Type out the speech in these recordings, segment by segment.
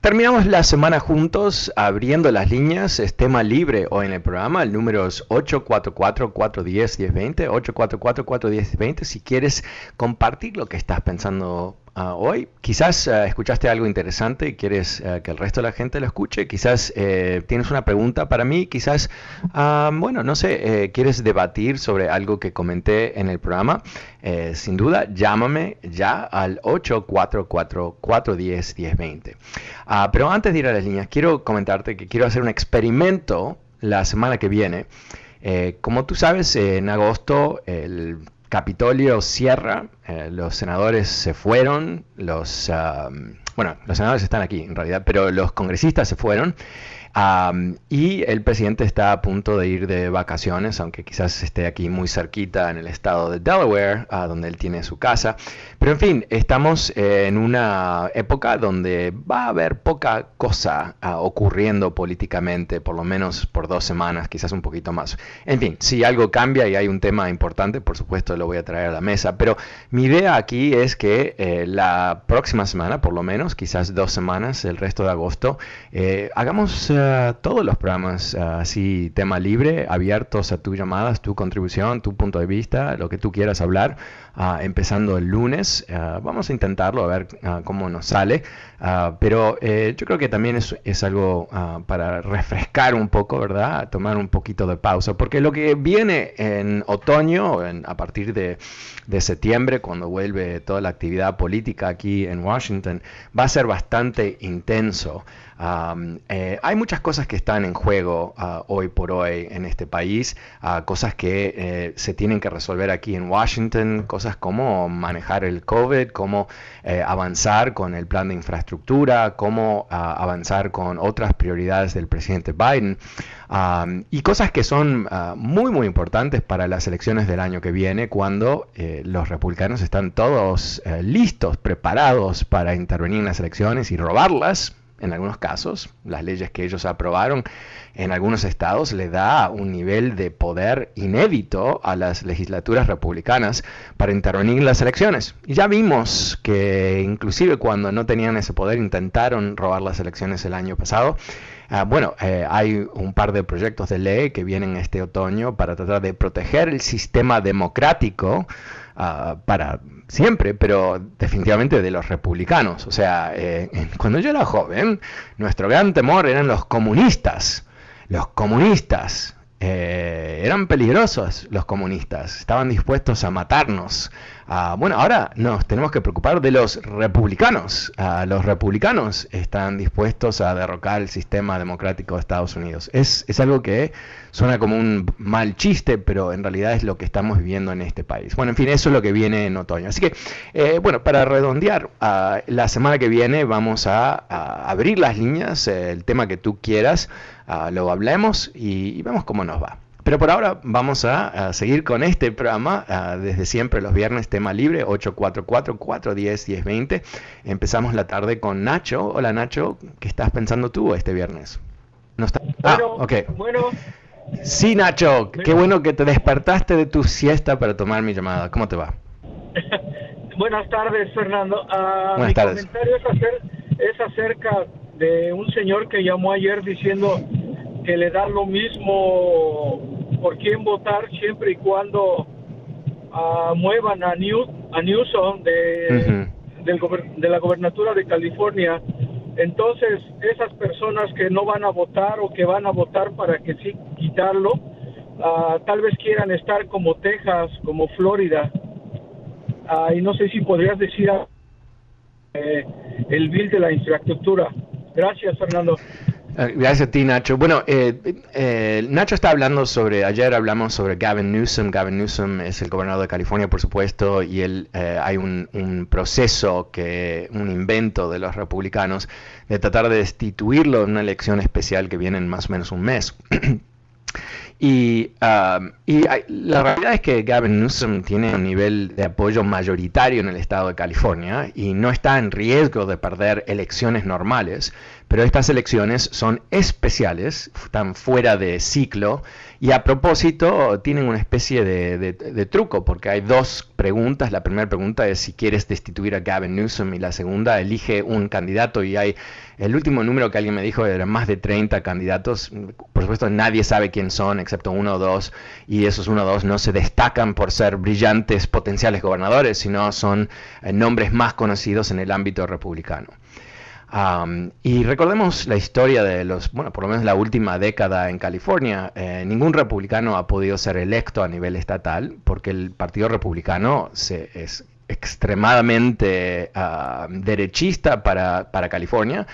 Terminamos la semana juntos abriendo las líneas. Es tema libre hoy en el programa. El número es 844-410-1020. 844-410-1020. Si quieres compartir lo que estás pensando Ah, hoy. Quizás ah, escuchaste algo interesante y quieres ah, que el resto de la gente lo escuche. Quizás eh, tienes una pregunta para mí. Quizás, bueno, no sé, eh, quieres debatir sobre algo que comenté en el programa. Eh, sin duda, llámame ya al 844-410-1020. pero antes de ir a las líneas, quiero comentarte que quiero hacer un experimento la semana que viene. como tú sabes, en agosto el Capitolio cierra, eh, los senadores se fueron, los, bueno, los senadores están aquí en realidad, pero los congresistas se fueron y el presidente está a punto de ir de vacaciones, aunque quizás esté aquí muy cerquita en el estado de Delaware, donde él tiene su casa. Pero en fin, estamos en una época donde va a haber poca cosa ah, ocurriendo políticamente, por lo menos por dos semanas, quizás un poquito más. En fin, si algo cambia y hay un tema importante, por supuesto lo voy a traer a la mesa. Pero mi idea aquí es que eh, la próxima semana, por lo menos, quizás dos semanas, el resto de agosto, eh, hagamos todos los programas así, tema libre, abiertos a tus llamadas, tu contribución, tu punto de vista, lo que tú quieras hablar, ah, empezando el lunes. Ah, vamos a intentarlo, a ver ah, cómo nos sale. pero eh, yo creo que también es, es algo para refrescar un poco, ¿verdad? Tomar un poquito de pausa, porque lo que viene en otoño, a partir de, de septiembre, cuando vuelve toda la actividad política aquí en Washington, va a ser bastante intenso. Eh, hay muchas cosas que están en juego hoy por hoy en este país, cosas que eh, se tienen que resolver aquí en Washington, cosas como manejar el COVID, cómo eh, avanzar con el plan de infraestructura, cómo ah, avanzar con otras prioridades del presidente Biden. y cosas que son muy muy importantes para las elecciones del año que viene cuando los republicanos están todos listos, preparados para intervenir en las elecciones y robarlas en algunos casos, las leyes que ellos aprobaron en algunos estados le da un nivel de poder inédito a las legislaturas republicanas para intervenir en las elecciones. Y ya vimos que inclusive cuando no tenían ese poder intentaron robar las elecciones el año pasado. Ah, bueno, eh, hay un par de proyectos de ley que vienen este otoño para tratar de proteger el sistema democrático ah, para siempre, pero definitivamente de los republicanos. O sea, eh, cuando yo era joven, nuestro gran temor eran los comunistas. Los comunistas. Eh, eran peligrosos los comunistas, estaban dispuestos a matarnos, Ah, bueno, ahora nos tenemos que preocupar de los republicanos. Los republicanos están dispuestos a derrocar el sistema democrático de Estados Unidos. Es, algo que suena como un mal chiste, pero en realidad es lo que estamos viviendo en este país. Bueno, en fin, eso es lo que viene en otoño. Así que, eh, bueno, para redondear, la semana que viene vamos a, abrir las líneas, eh, el tema que tú quieras, lo hablemos y, y vemos cómo nos va. Pero por ahora vamos a, seguir con este programa, desde siempre los viernes, tema libre, 844-410-1020. Empezamos la tarde con Nacho. Hola Nacho, ¿qué estás pensando tú este viernes? No está. Ah, ok. Bueno. Sí, Nacho, qué bueno que te despertaste de tu siesta para tomar mi llamada. ¿Cómo te va? Buenas tardes, Fernando. Uh, Buenas mi tardes. comentario es acerca de un señor que llamó ayer diciendo que le da lo mismo por quién votar siempre y cuando uh, muevan a, New, a Newsom de, uh -huh. del, de la gobernatura de California. Entonces, esas personas que no van a votar o que van a votar para que sí quitarlo, uh, tal vez quieran estar como Texas, como Florida. Uh, y no sé si podrías decir eh, el bill de la infraestructura. Gracias, Fernando. Gracias a ti, Nacho. Bueno, eh, eh, Nacho está hablando sobre, ayer hablamos sobre Gavin Newsom. Gavin Newsom es el gobernador de California, por supuesto, y él, eh, hay un, un, proceso, que un invento de los republicanos de tratar de destituirlo en una elección especial que viene en más o menos un mes. Y, hay, la realidad es que Gavin Newsom tiene un nivel de apoyo mayoritario en el estado de California y no está en riesgo de perder elecciones normales, pero estas elecciones son especiales, están fuera de ciclo y a propósito tienen una especie de, de truco porque hay dos preguntas. La primera pregunta es si quieres destituir a Gavin Newsom y la segunda elige un candidato y hay el último número que alguien me dijo era más de 30 candidatos. Por supuesto nadie sabe quién son excepto uno o dos y esos uno o dos no se destacan por ser brillantes potenciales gobernadores, sino son eh, nombres más conocidos en el ámbito republicano. Um, y recordemos la historia de los, bueno, por lo menos la última década en California, eh, ningún republicano ha podido ser electo a nivel estatal porque el Partido Republicano se, es extremadamente uh, derechista para, para California.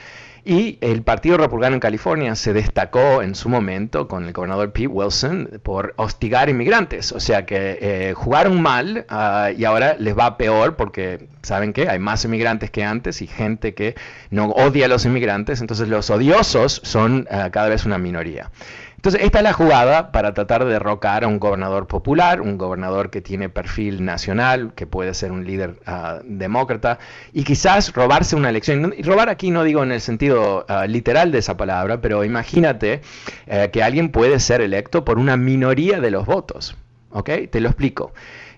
Y el Partido Republicano en California se destacó en su momento con el gobernador Pete Wilson por hostigar inmigrantes. O sea que eh, jugaron mal uh, y ahora les va peor porque, ¿saben qué? Hay más inmigrantes que antes y gente que no odia a los inmigrantes. Entonces los odiosos son uh, cada vez una minoría. Entonces, esta es la jugada para tratar de derrocar a un gobernador popular, un gobernador que tiene perfil nacional, que puede ser un líder uh, demócrata, y quizás robarse una elección. Y robar aquí no digo en el sentido uh, literal de esa palabra, pero imagínate uh, que alguien puede ser electo por una minoría de los votos. ¿Ok? Te lo explico.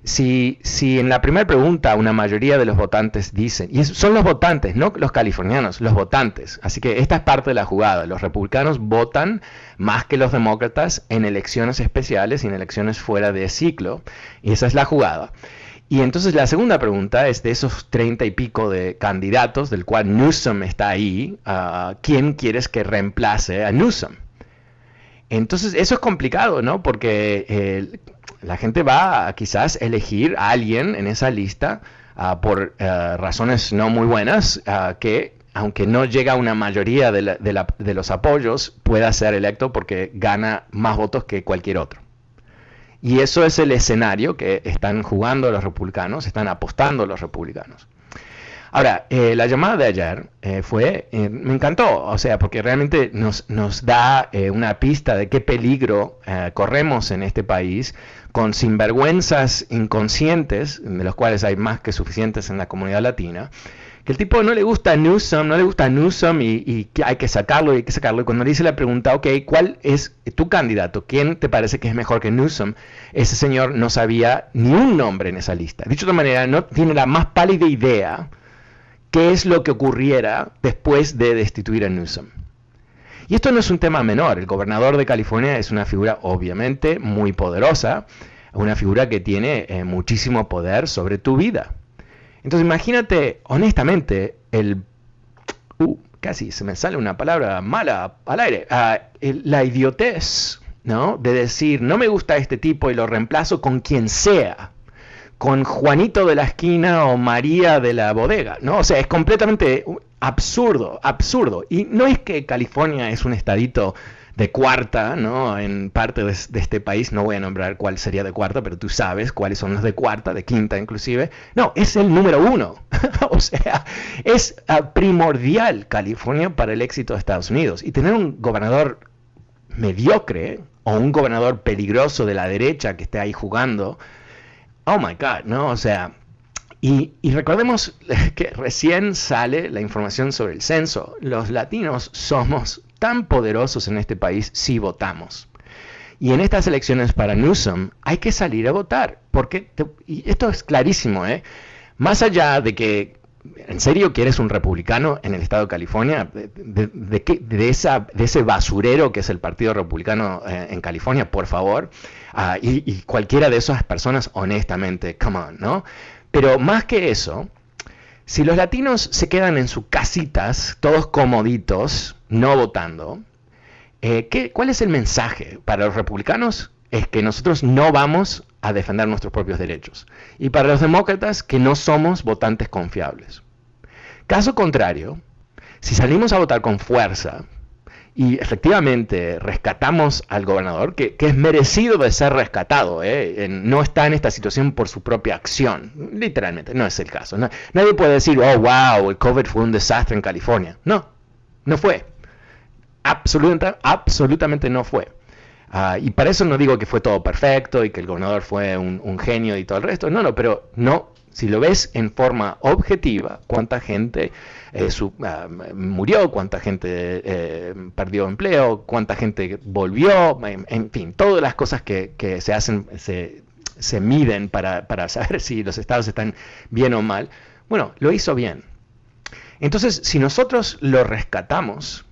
Si, si, en la primera pregunta una mayoría de los votantes dicen, y son los votantes, no los californianos, los votantes, así que esta es parte de la jugada, los republicanos votan más que los demócratas en elecciones especiales y en elecciones fuera de ciclo, y esa es la jugada. Y entonces la segunda pregunta es de esos treinta y pico de candidatos, del cual Newsom está ahí, uh, ¿quién quieres que reemplace a Newsom? Entonces eso es complicado, ¿no? Porque... Eh, la gente va a quizás elegir a alguien en esa lista uh, por uh, razones no muy buenas uh, que aunque no llega a una mayoría de, los apoyos, pueda ser electo porque gana más votos que cualquier otro. Y eso es el escenario que están jugando los republicanos, están apostando los republicanos. Ahora, eh, la llamada de ayer eh, fue, eh, me encantó, o sea, porque realmente nos, nos da una pista de qué peligro corremos en este país con sinvergüenzas inconscientes, de los cuales hay más que suficientes en la comunidad latina, el tipo no le gusta a Newsom, no le gusta a Newsom y, y que hay que sacarlo y hay que sacarlo. Y cuando le hice la pregunta, ok, ¿cuál es tu candidato? ¿Quién te parece que es mejor que Newsom? Ese señor no sabía ni un nombre en esa lista. Dicho de otra manera, no tiene la más pálida idea qué es lo que ocurriera después de destituir a Newsom. Y esto no es un tema menor. El gobernador de California es una figura obviamente muy poderosa, una figura que tiene eh, muchísimo poder sobre tu vida. Entonces imagínate, honestamente, el... Uh, casi se me sale una palabra mala al aire. El, la idiotez, ¿no? De decir, no me gusta este tipo y lo reemplazo con quien sea con Juanito de la esquina o María de la bodega, ¿no? O sea, es completamente absurdo, absurdo. Y no es que California es un estadito de cuarta, ¿no? En parte de, este país, no voy a nombrar cuál sería de cuarta, pero tú sabes cuáles son los de cuarta, de quinta inclusive. No, es el número uno. o sea, es uh, primordial California para el éxito de Estados Unidos. Y tener un gobernador mediocre o un gobernador peligroso de la derecha que esté ahí jugando, oh my God, ¿no? O sea, y, recordemos que recién sale la información sobre el censo. Los latinos somos tan poderosos en este país si votamos. Y en estas elecciones para Newsom hay que salir a votar, porque, y esto es clarísimo, ¿eh? más allá de que ¿En serio quieres un republicano en el estado de California? ¿De, de, de ese basurero que es el Partido Republicano eh, en California, por favor? Ah, y, y, cualquiera de esas personas, honestamente, come on, ¿no? Pero más que eso, si los latinos se quedan en sus casitas, todos comoditos, no votando, eh, ¿qué, ¿cuál es el mensaje para los republicanos? Es que nosotros no vamos a defender nuestros propios derechos. Y para los demócratas, que no somos votantes confiables. Caso contrario, si salimos a votar con fuerza, y efectivamente rescatamos al gobernador, que, es merecido de ser rescatado, ¿eh? no está en esta situación por su propia acción, literalmente, no es el caso. nadie puede decir, oh, wow, el COVID fue un desastre en California. No, no fue. Absolutamente, absolutamente no fue. Ah, y para eso no digo que fue todo perfecto y que el gobernador fue un, genio y todo el resto, no, no, pero no si lo ves en forma objetiva, cuánta gente eh, ah, murió, cuánta gente eh, perdió empleo, cuánta gente volvió, en, fin, todas las cosas que, se hacen, se, se miden para, para, saber si los estados están bien o mal. Bueno, lo hizo bien. Entonces, si nosotros lo rescatamos,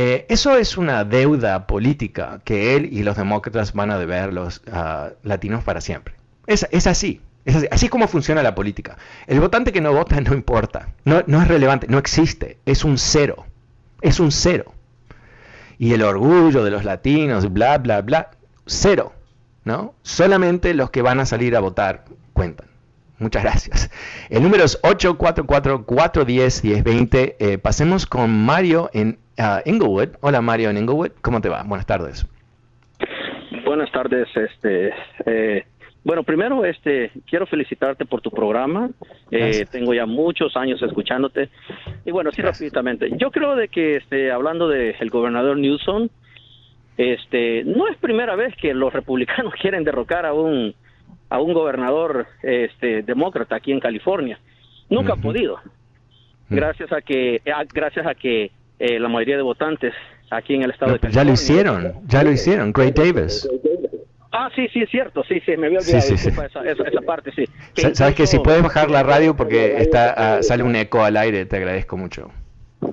eh, eso es una deuda política que él y los demócratas van a deber los uh, latinos para siempre. Es, es así. Es así, como funciona la política. El votante que no vota no importa, no, no es relevante, no existe, es un cero, es un cero. Y el orgullo de los latinos, bla, bla, bla, cero, ¿no? Solamente los que van a salir a votar cuentan. Muchas gracias. El número es 844-410-1020. Eh, pasemos con Mario en uh, Inglewood. Hola Mario en Inglewood, ¿cómo te va? Buenas tardes. Buenas tardes, este... Eh bueno, primero, este, quiero felicitarte por tu programa. Eh, tengo ya muchos años escuchándote. Y bueno, sí, rápidamente. Yo creo de que, este, hablando del gobernador Newsom, este, no es primera vez que los republicanos quieren derrocar a un a un gobernador, este, demócrata aquí en California. Nunca ha podido. Gracias a que, gracias a que eh, la mayoría de votantes aquí en el estado de California. Ya lo hicieron, ya lo hicieron. Great Davis. Ah, sí, sí, es cierto, sí, sí, me había olvidado sí, sí, Esa, esa, parte, sí. Sabes que si puedes bajar la radio porque está ah, sale un eco al aire, te agradezco mucho.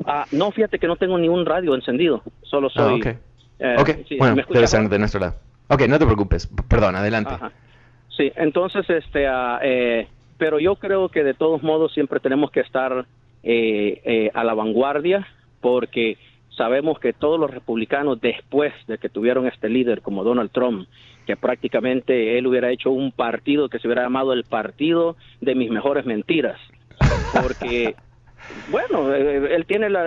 Ah, no, fíjate que no tengo ni un radio encendido, solo ah, soy... Ah, ok, eh, okay. bueno, debe ser de nuestro lado. Ok, no te preocupes, perdón, adelante. Sí, entonces, este, eh, pero yo creo que de todos modos siempre tenemos que estar eh, eh, a la vanguardia porque sabemos que todos los republicanos después de que tuvieron este líder como Donald Trump que prácticamente él hubiera hecho un partido que se hubiera llamado el partido de mis mejores mentiras, porque bueno, eh, él tiene la,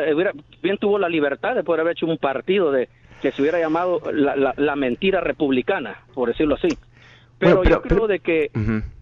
bien tuvo la libertad de poder haber hecho un partido de que se hubiera llamado la, mentira republicana, por decirlo así. Pero, yo creo de que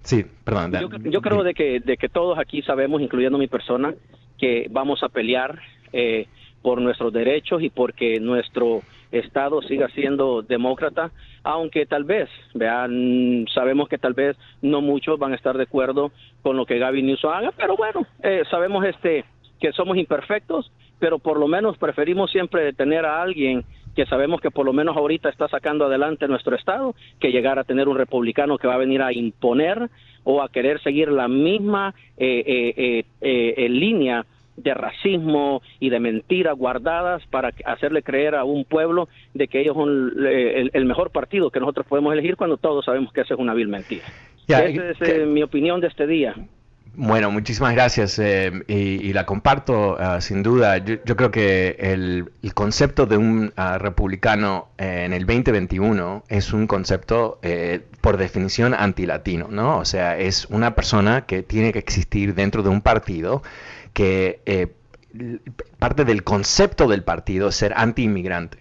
sí, perdón, yo, creo de que de que todos aquí sabemos, incluyendo mi persona, que vamos a pelear eh, por nuestros derechos y porque nuestro Estado siga siendo demócrata, aunque tal vez, vean, sabemos que tal vez no muchos van a estar de acuerdo con lo que Gaby Newsom haga, pero bueno, eh, sabemos este que somos imperfectos, pero por lo menos preferimos siempre tener a alguien que sabemos que por lo menos ahorita está sacando adelante nuestro Estado, que llegar a tener un republicano que va a venir a imponer o a querer seguir la misma eh, eh, eh línea de racismo y de mentiras guardadas para hacerle creer a un pueblo de que ellos son el, mejor partido que nosotros podemos elegir cuando todos sabemos que eso es una vil mentira. Esa es eh, mi opinión de este día. Bueno, muchísimas gracias eh, y, la comparto ah, sin duda. Yo, creo que el, concepto de un ah, republicano eh, en el 2021 es un concepto por definición antilatino, ¿no? O sea, es una persona que tiene que existir dentro de un partido que eh, parte del concepto del partido es ser anti-inmigrante.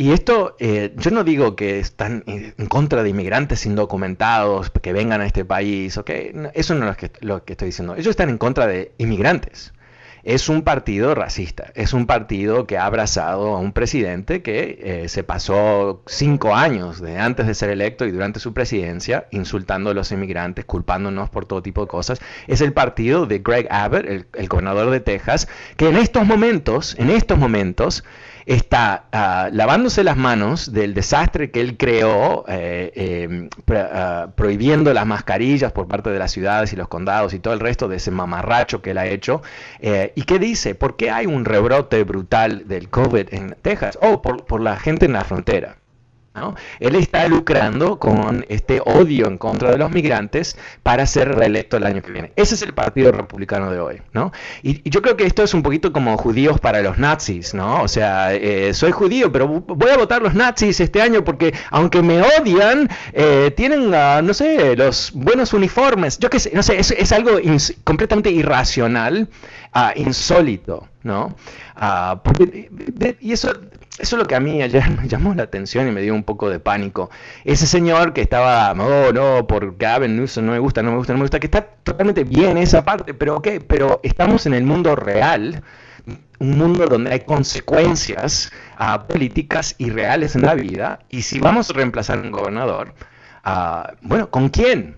Y esto, eh, yo no digo que están en contra de inmigrantes indocumentados, que vengan a este país, ¿ok? Eso no es lo que, estoy diciendo. Ellos están en contra de inmigrantes. es un partido racista, es un partido que ha abrazado a un presidente que eh, se pasó cinco años de antes de ser electo y durante su presidencia insultando a los inmigrantes, culpándonos por todo tipo de cosas. Es el partido de Greg Abbott, el gobernador de Texas, que en estos momentos, en estos momentos, está ah, lavándose las manos del desastre que él creó, eh, em, ah, prohibiendo las mascarillas por parte de las ciudades y los condados y todo el resto de ese mamarracho que él ha hecho. Eh, ¿Y qué dice? ¿Por qué hay un rebrote brutal del COVID en Texas? Oh, por la gente en la frontera. Él está lucrando con este odio en contra de los migrantes para ser reelecto el año que viene. Ese es el Partido Republicano de hoy, ¿no? Y, yo creo que esto es un poquito como judíos para los nazis, ¿no? O sea, eh, soy judío, pero voy a votar los nazis este año porque aunque me odian, eh, tienen, ah, no sé, los buenos uniformes. Yo qué sé, no sé, es, algo completamente irracional, uh, insólito, ¿no? Ah, y eso eso es lo que a mí ayer me llamó la atención y me dio un poco de pánico. Ese señor que estaba, oh no, por Gavin Newsom no me gusta, no me gusta, no me gusta, que está totalmente bien esa parte, pero ok, pero estamos en el mundo real, un mundo donde hay consecuencias uh, políticas y reales en la vida, y si vamos a reemplazar a un gobernador, uh, bueno, ¿con quién?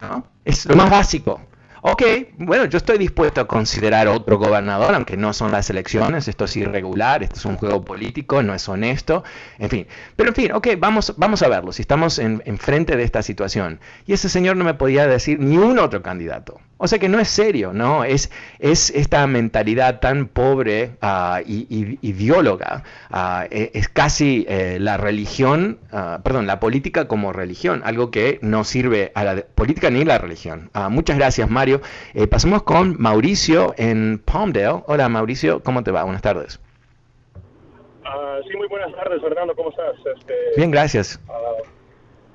¿No? Es lo más básico ok, bueno, yo estoy dispuesto a considerar otro gobernador, aunque no son las elecciones, esto es irregular, esto es un juego político, no es honesto, en fin. Pero en fin, ok, vamos, vamos a verlo, si estamos en, frente de esta situación. Y ese señor no me podía decir ni un otro candidato. O sea que no es serio, ¿no? Es, es esta mentalidad tan pobre uh, y, ideóloga. Uh, es casi eh, la religión, uh, perdón, la política como religión, algo que no sirve a la política ni la religión. muchas gracias, Mario. Eh, pasamos con Mauricio en Palmdale. Hola, Mauricio, ¿cómo te va? Buenas tardes. sí, muy buenas tardes, Fernando, ¿cómo estás? Este, Bien, gracias.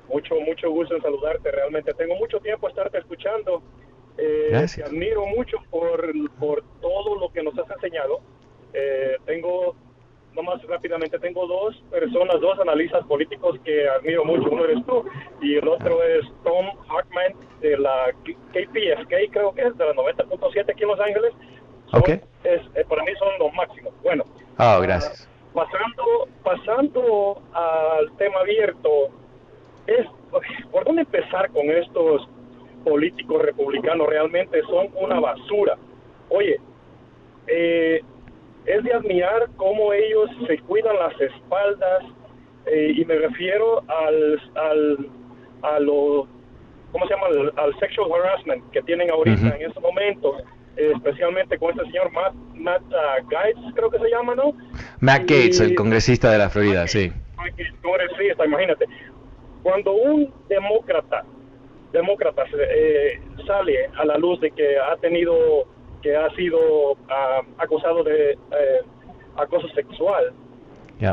mucho, mucho gusto en saludarte, realmente. Tengo mucho tiempo estarte escuchando eh, te admiro mucho por, por todo lo que nos has enseñado. Eh, tengo, nomás rápidamente, tengo dos personas, dos analistas políticos que admiro mucho. Uno eres tú y el otro es Tom Hartman de la KPFK, creo que es, de la 90.7 aquí en Los Ángeles. okay. es, eh, para mí son los máximos. Bueno. Oh, gracias. pasando, pasando al tema abierto, es, ¿por dónde empezar con estos políticos republicanos realmente son una basura. Oye, eh, es de admirar cómo ellos se cuidan las espaldas eh, y me refiero al, al a lo ¿cómo se llama? Al, sexual harassment que tienen ahorita en estos momentos, especialmente con este señor Matt, Matt uh, Gates, creo que se llama, ¿no? Matt Gates, el congresista de la Florida, sí. Congresista, imagínate. Cuando un demócrata demócratas eh, sale a la luz de que ha tenido, que ha sido ah, acusado de eh, acoso sexual.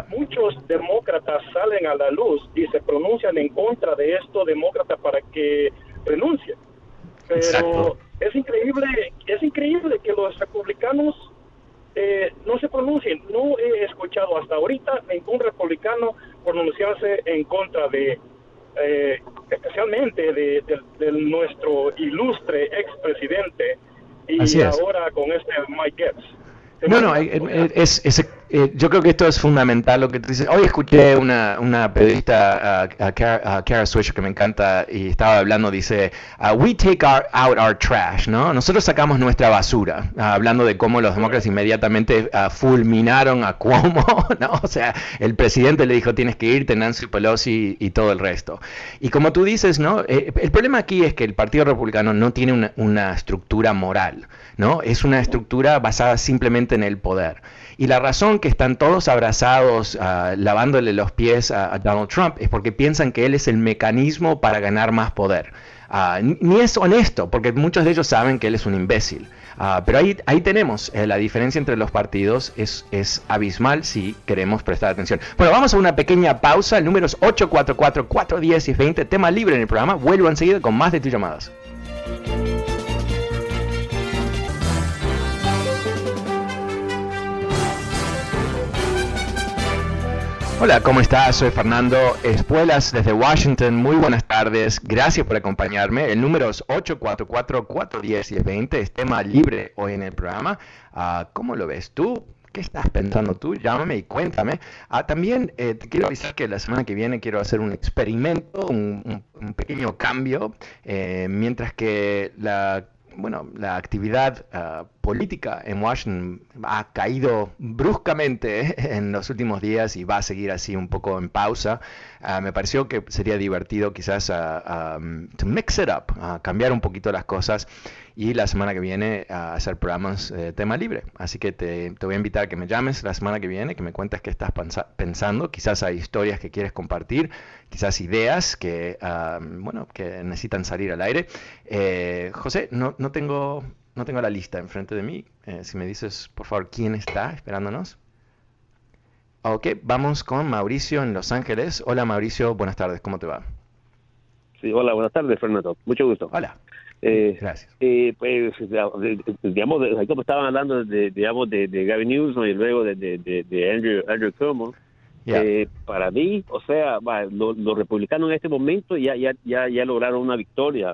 Muchos demócratas salen a la luz y se pronuncian en contra de esto demócrata para que renuncie. Pero es increíble, es increíble que los republicanos eh, no se pronuncien. No he escuchado hasta ahorita ningún republicano pronunciarse en contra de eh, especialmente de, nuestro ilustre expresidente y ahora con este Mike Getz. No, no, eh, eh, es, eh, yo creo que esto es fundamental lo que tú dices. Hoy escuché una, una periodista, a Kara, Swisher, que me encanta, y estaba hablando, dice, uh, we take our, out our trash, ¿no? Nosotros sacamos nuestra basura, uh, hablando de cómo los demócratas inmediatamente uh, fulminaron a Cuomo, ¿no? O sea, el presidente le dijo, tienes que irte, Nancy Pelosi y, todo el resto. Y como tú dices, ¿no? el problema aquí es que el Partido Republicano no tiene una, una estructura moral, ¿no? Es una estructura basada simplemente en el poder. Y la razón que están todos abrazados, uh, lavándole los pies a, Donald Trump, es porque piensan que él es el mecanismo para ganar más poder. Uh, ni es honesto, porque muchos de ellos saben que él es un imbécil. Uh, pero ahí, ahí tenemos, eh, la diferencia entre los partidos es, es abismal si queremos prestar atención. Bueno, vamos a una pequeña pausa. El número es 844-410 y 20, tema libre en el programa. Vuelvo enseguida con más de tus llamadas. Hola, ¿cómo estás? Soy Fernando Espuelas desde Washington. Muy buenas tardes. Gracias por acompañarme. El número es 844-410-1020. Es tema libre hoy en el programa. Uh, ¿Cómo lo ves tú? ¿Qué estás pensando tú? Llámame y cuéntame. Ah, también eh, te quiero avisar que la semana que viene quiero hacer un experimento, un pequeño cambio, eh, mientras que la bueno, la actividad uh, política en Washington ha caído bruscamente en los últimos días y va a seguir así un poco en pausa. Uh, me pareció que sería divertido quizás uh, to mix it up, cambiar un poquito las cosas y la semana que viene a hacer programas de tema libre. Así que te, te, voy a invitar a que me llames la semana que viene, que me cuentes qué estás pensando. Quizás hay historias que quieres compartir, quizás ideas que, bueno, que necesitan salir al aire. Eh, José, no, no, tengo, no tengo la lista enfrente de mí. Eh, si me dices, por favor, quién está esperándonos. Ok, vamos con Mauricio en Los Ángeles. Hola Mauricio, buenas tardes, ¿cómo te va? Sí, hola, buenas tardes, Fernando. Mucho gusto. Hola. Eh, Gracias. Eh, pues, digamos, ahí como estaban hablando, de, digamos, de, de Gavin Newsom y luego de, de, de Andrew, Andrew Cuomo, Yeah. eh, para mí, o sea, va, lo- los republicanos en este momento ya, ya, ya, ya lograron una victoria.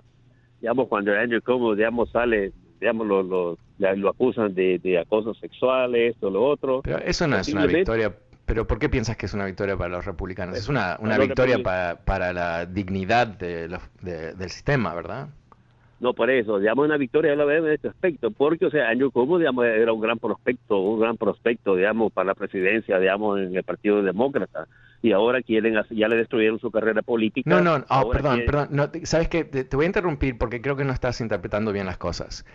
Digamos, cuando Andrew Cuomo, digamos, sale, digamos, lo, lo, la- lo acusan de, de acoso sexual, esto, lo otro. Pero eso no es una victoria. ¿Pero por qué piensas que es una victoria para los republicanos? Es una, una los victoria para, para la dignidad de los- de- del sistema, ¿verdad? No, por eso, digamos, una victoria la vez en este aspecto, porque, o sea, Andrew Cuomo, digamos, era un gran prospecto, un gran prospecto, digamos, para la presidencia, digamos, en el Partido Demócrata, y ahora quieren, ya le destruyeron su carrera política. No, no, oh, perdón, quieren- perdón. No, ¿Sabes qué? Te, te voy a interrumpir porque creo que no estás interpretando bien las cosas.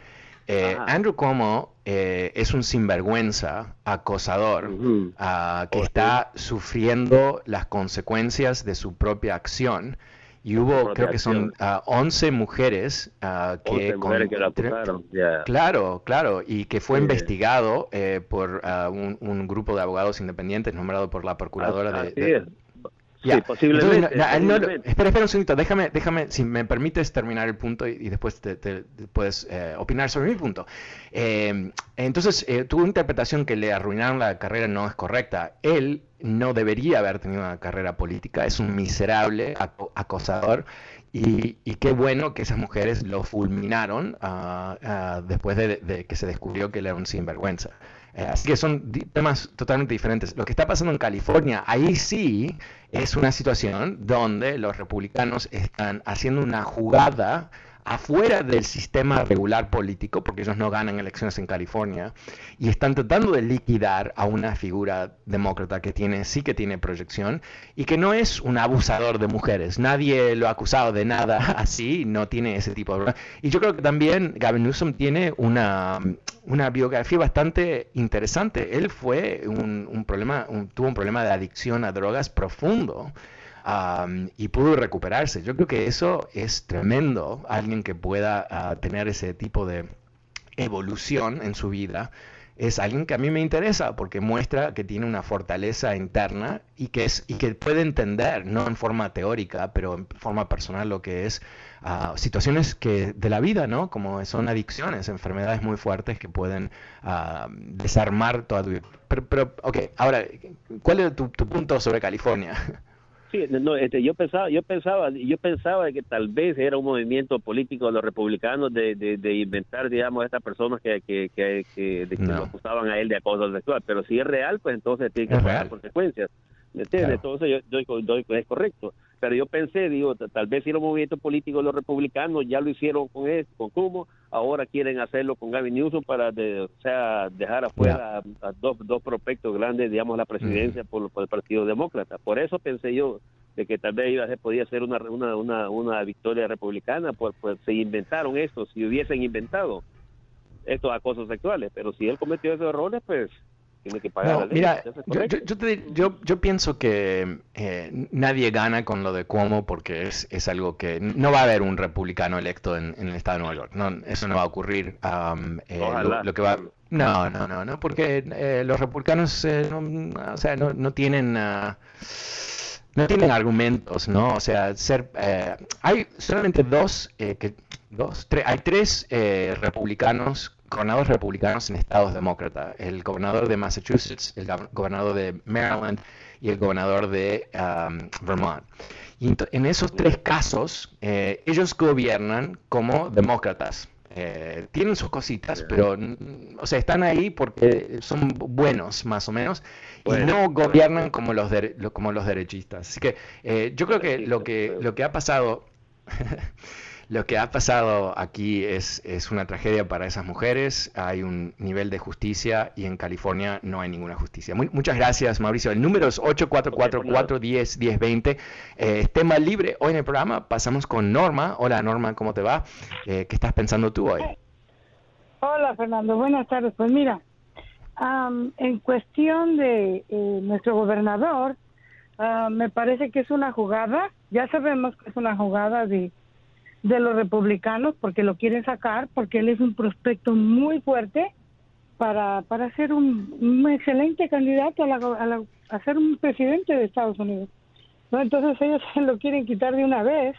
Eh. Andrew Cuomo eh, es un sinvergüenza, acosador, ah, que Oh, sí. está sufriendo las consecuencias de su propia acción. Y hubo, creo que son acción. ah, 11 mujeres ah, que... 11 mujeres que lo tre- acusaron, ya. Claro, claro, y que fue Sí. investigado eh, por ah, un, un grupo de abogados independientes nombrado por la procuradora de- Así de, es. Sí, ya. posiblemente. Entonces, no, no, él no lo- posiblemente. espera, espera un segundito, déjame, déjame, si me permites terminar el punto y, y después te, te- te puedes eh, opinar sobre mi punto. Eh, entonces, eh, tu interpretación que le arruinaron la carrera no es correcta. Él no debería haber tenido una carrera política, es un miserable aco- acosador. Y, y qué bueno que esas mujeres lo fulminaron ah, ah, después de, de que se descubrió que él era un sinvergüenza. Así que son temas totalmente diferentes. Lo que está pasando en California, ahí sí es una situación donde los republicanos están haciendo una jugada afuera del sistema regular político, porque ellos no ganan elecciones en California, y están tratando de liquidar a una figura demócrata que tiene, sí que tiene proyección, y que no es un abusador de mujeres. Nadie lo ha acusado de nada así, no tiene ese tipo de... Y yo creo que también Gavin Newsom tiene una, una biografía bastante interesante. Él fue un, un problema, tuvo un problema de adicción a drogas profundo. Um, y pudo recuperarse. Yo creo que eso es tremendo, alguien que pueda ah, tener ese tipo de evolución en su vida. Es alguien que a mí me interesa porque muestra que tiene una fortaleza interna y que, es, y que puede entender, no en forma teórica, pero en forma personal, lo que es ah, situaciones que de la vida, ¿no? Como son adicciones, enfermedades muy fuertes que pueden ah, desarmar toda. Pero, pero, ok, ahora, ¿cuál es tu, tu punto sobre California? Sí, no, este, yo pensaba, yo pensaba, yo pensaba que tal vez era un movimiento político de los republicanos de, de, de inventar, digamos, a estas personas que, que, que, que- de que No. lo acusaban a él de acoso sexual. Pero si es real, pues entonces tiene que real. consecuencias. ¿Me entiendes? Claro. Entonces yo doy, doy- es correcto. Pero yo pensé, digo, tal vez si era un movimiento político de los republicanos, ya lo hicieron con él, con Cuomo, ahora quieren hacerlo con Gavin Newsom para, de, o sea, dejar afuera a, a dos, dos prospectos grandes, digamos, la presidencia por, por el Partido Demócrata. Por eso pensé yo de que tal vez iba a ser- podía ser una, una, una, una victoria republicana, pues, pues se inventaron esto, si hubiesen inventado estos acosos sexuales, pero si él cometió esos errores, pues tiene que pagar No, la ley. mira, yo, yo, yo, te- yo- yo pienso que eh, nadie gana con lo de Cuomo porque es, es algo que no va a haber un republicano electo en, en el estado de Nueva York. No, eso no va a ocurrir. eh, lo- Ojalá. lo, que va, no, no, no, no, porque eh, los republicanos eh, no, o sea, no, no tienen ah, no tienen argumentos, ¿no? O sea, ser eh, hay solamente dos, eh, que, dos, tres, hay tres eh, republicanos gobernadores republicanos en estados demócratas, el gobernador de Massachusetts, el gobernador de Maryland y el gobernador de um, Vermont. Y en esos tres casos, eh, ellos gobiernan como demócratas. Eh, tienen sus cositas, pero o sea, están ahí porque son buenos, más o menos, y no gobiernan como los, como los derechistas. Así que eh, yo creo que lo que, lo que ha pasado Lo que ha pasado aquí es, es una tragedia para esas mujeres. Hay un nivel de justicia y en California no hay ninguna justicia. muchas gracias, Mauricio. El número es 844-410-1020. Eh, tema libre hoy en el programa. Pasamos con Norma. Hola, Norma, ¿cómo te va? Eh, ¿Qué estás pensando tú hoy? Hola, Fernando. Buenas tardes. Pues mira, en cuestión de eh, nuestro gobernador, ah, me parece que es una jugada. Ya sabemos que es una jugada de de los republicanos porque lo quieren sacar, porque él es un prospecto muy fuerte para, para ser un, excelente candidato a, a, ser un presidente de Estados Unidos. ¿no? Entonces ellos lo quieren quitar de una vez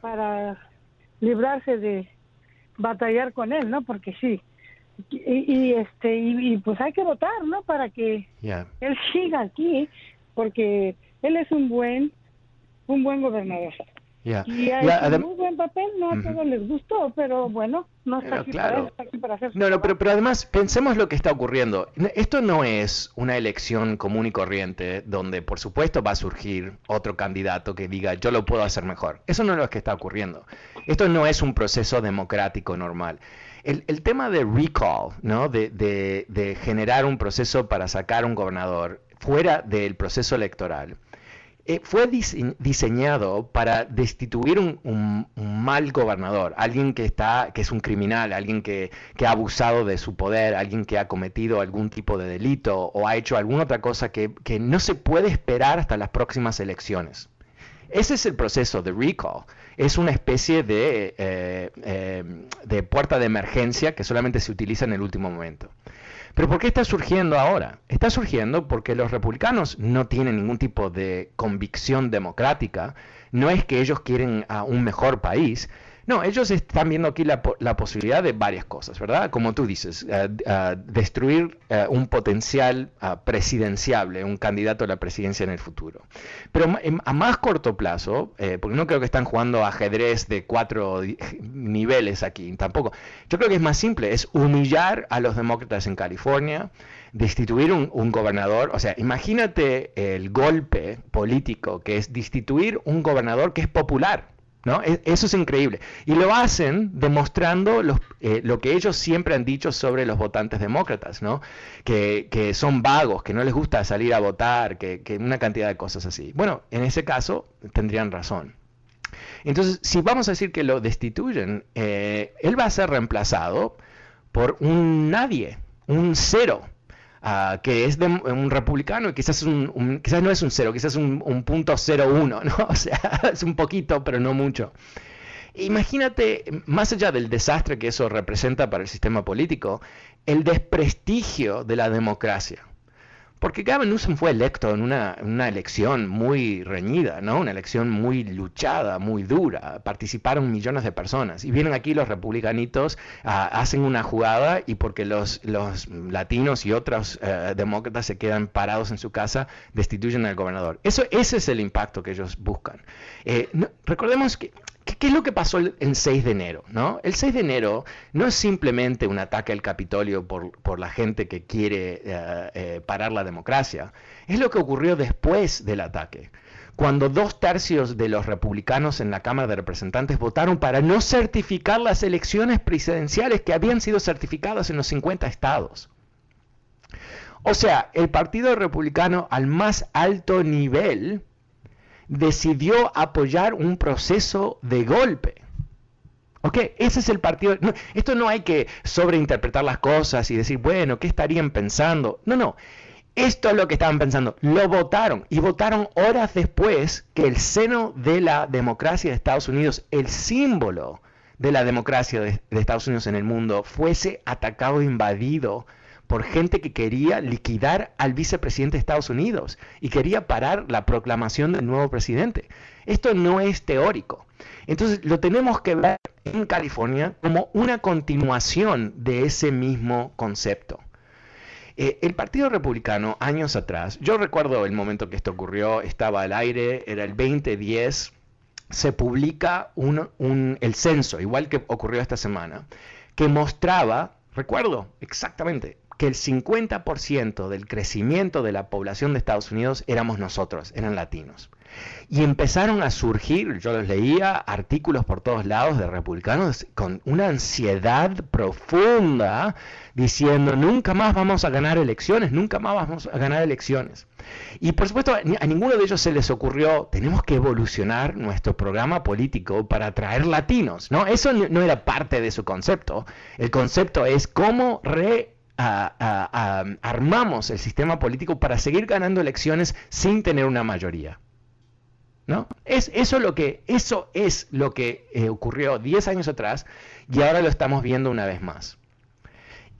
para librarse de batallar con él, ¿no? Porque sí. Y, este y, pues hay que votar, ¿no? Para que él siga aquí, porque él es un buen un buen gobernador. Y hay un muy buen papel, no a todos les gustó, pero bueno, no está, aquí, para, hacer No, no, pero, pero además pensemos lo que está ocurriendo. Esto no es una elección común y corriente donde por supuesto va a surgir otro candidato que diga yo lo puedo hacer mejor. Eso no es lo que está ocurriendo. Esto no es un proceso democrático normal. El, el tema de recall, ¿no? De, de, de generar un proceso para sacar un gobernador fuera del proceso electoral eh, fue diseñado para destituir un, mal gobernador, alguien que está, que es un criminal, alguien que, ha abusado de su poder, alguien que ha cometido algún tipo de delito o ha hecho alguna otra cosa que, no se puede esperar hasta las próximas elecciones. Ese es el proceso de recall. Es una especie de, eh, eh, de puerta de emergencia que solamente se utiliza en el último momento. Pero ¿por qué está surgiendo ahora? Está surgiendo porque los republicanos no tienen ningún tipo de convicción democrática. No es que ellos quieren a un mejor país, no, ellos están viendo aquí la, posibilidad de varias cosas, ¿verdad? Como tú dices, eh, eh, destruir eh, un potencial presidenciable, un candidato a la presidencia en el futuro. Pero a más corto plazo, porque no creo que están jugando ajedrez de cuatro niveles aquí, tampoco. Yo creo que es más simple, es humillar a los demócratas en California, destituir un, un, gobernador, o sea, imagínate el golpe político que es destituir un gobernador que es popular. ¿No? E, eso es increíble. Y lo hacen demostrando eh, lo que ellos siempre han dicho sobre los votantes demócratas, ¿no? Que, son vagos, que no les gusta salir a votar, que, una cantidad de cosas así. Bueno, en ese caso tendrían razón. Entonces, si vamos a decir que lo destituyen, eh, él va a ser reemplazado por un nadie, un cero. Ah, que es de un republicano y quizás, un, quizás no es un cero, quizás un, un punto cero uno, ¿no? O sea, es un poquito, pero no mucho. Imagínate, más allá del desastre que eso representa para el sistema político, el desprestigio de la democracia. Porque Gavin Newsom fue electo en una, elección muy reñida, ¿no? Una elección muy luchada, muy dura. Participaron millones de personas. Y vienen aquí los republicanitos, ah, hacen una jugada y porque los, los latinos y otros eh, demócratas se quedan parados en su casa, destituyen al gobernador. Eso, ese es el impacto que ellos buscan. Eh, recordemos que ¿Qué, es lo que pasó el, 6 de enero? ¿no? El 6 de enero no es simplemente un ataque al Capitolio por, la gente que quiere eh, eh, parar la democracia. Es lo que ocurrió después del ataque. Cuando dos tercios de los republicanos en la Cámara de Representantes votaron para no certificar las elecciones presidenciales que habían sido certificadas en los 50 estados. O sea, el Partido Republicano al más alto nivel decidió apoyar un proceso de golpe. ¿Ok? Ese es el partido. esto no hay que sobreinterpretar las cosas y decir, bueno, ¿qué estarían pensando? No, no. Esto es lo que estaban pensando. Lo votaron y votaron horas después que el seno de la democracia de Estados Unidos, el símbolo de la democracia de, de Estados Unidos en el mundo, fuese atacado, invadido por gente que quería liquidar al vicepresidente de Estados Unidos y quería parar la proclamación del nuevo presidente. Esto no es teórico. Entonces lo tenemos que ver en California como una continuación de ese mismo concepto. Eh, el Partido Republicano, años atrás, yo recuerdo el momento que esto ocurrió, estaba al aire, era el 2010, se publica el censo, igual que ocurrió esta semana, que mostraba, recuerdo exactamente, que el 50% del crecimiento de la población de Estados Unidos éramos nosotros, eran latinos. Y empezaron a surgir, yo los leía, artículos por todos lados de republicanos con una ansiedad profunda diciendo, nunca más vamos a ganar elecciones, nunca más vamos a ganar elecciones. Y por supuesto, a ninguno de ellos se les ocurrió, tenemos que evolucionar nuestro programa político para atraer latinos. No, eso no era parte de su concepto. El concepto es cómo re armamos el sistema político para seguir ganando elecciones sin tener una mayoría. ¿No? Es, eso, lo que, eso es lo que eh, ocurrió 10 años atrás y ahora lo estamos viendo una vez más.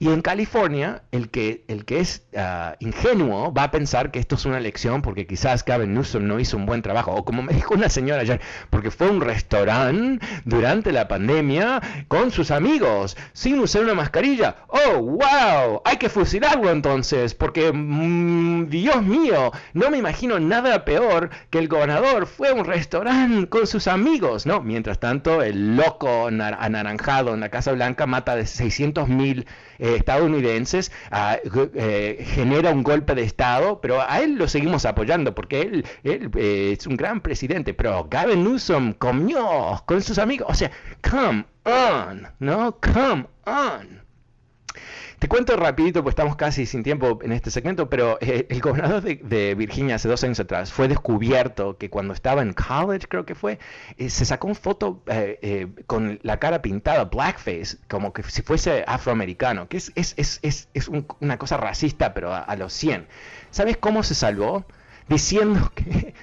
Y en California, el que, el que es ah, ingenuo va a pensar que esto es una elección porque quizás Gavin Newsom no hizo un buen trabajo. O como me dijo una señora ayer, porque fue a un restaurante durante la pandemia con sus amigos, sin usar una mascarilla. ¡Oh, wow! Hay que fusilarlo entonces, porque, mm, Dios mío, no me imagino nada peor que el gobernador fue a un restaurante con sus amigos, ¿no? Mientras tanto, el loco anaranjado en la Casa Blanca mata de 600 mil eh, estadounidenses, ah, eh, genera un golpe de Estado, pero a él lo seguimos apoyando porque él, eh, es un gran presidente, pero Gavin Newsom comió con sus amigos, o sea, come on, ¿no? Come on. Te cuento rapidito, pues estamos casi sin tiempo en este segmento, pero eh, el gobernador de, Virginia hace dos años atrás fue descubierto que cuando estaba en college, creo que fue, eh, se sacó una foto eh, con la cara pintada, blackface, como que si fuese afroamericano, que es, es, es, es una cosa racista, pero a, a los 100. ¿Sabes cómo se salvó? Diciendo que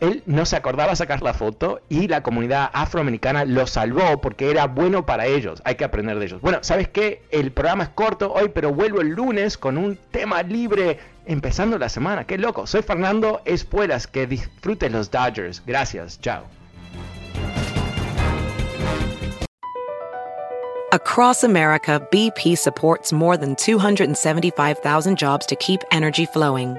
él no se acordaba sacar la foto y la comunidad afroamericana lo salvó porque era bueno para ellos. Hay que aprender de ellos. Bueno, ¿sabes qué? El programa es corto hoy, pero vuelvo el lunes con un tema libre empezando la semana. Qué loco. Soy Fernando Espuelas. Que disfruten los Dodgers. Gracias. Chao. Across America, BP supports more than 275,000 jobs to keep energy flowing.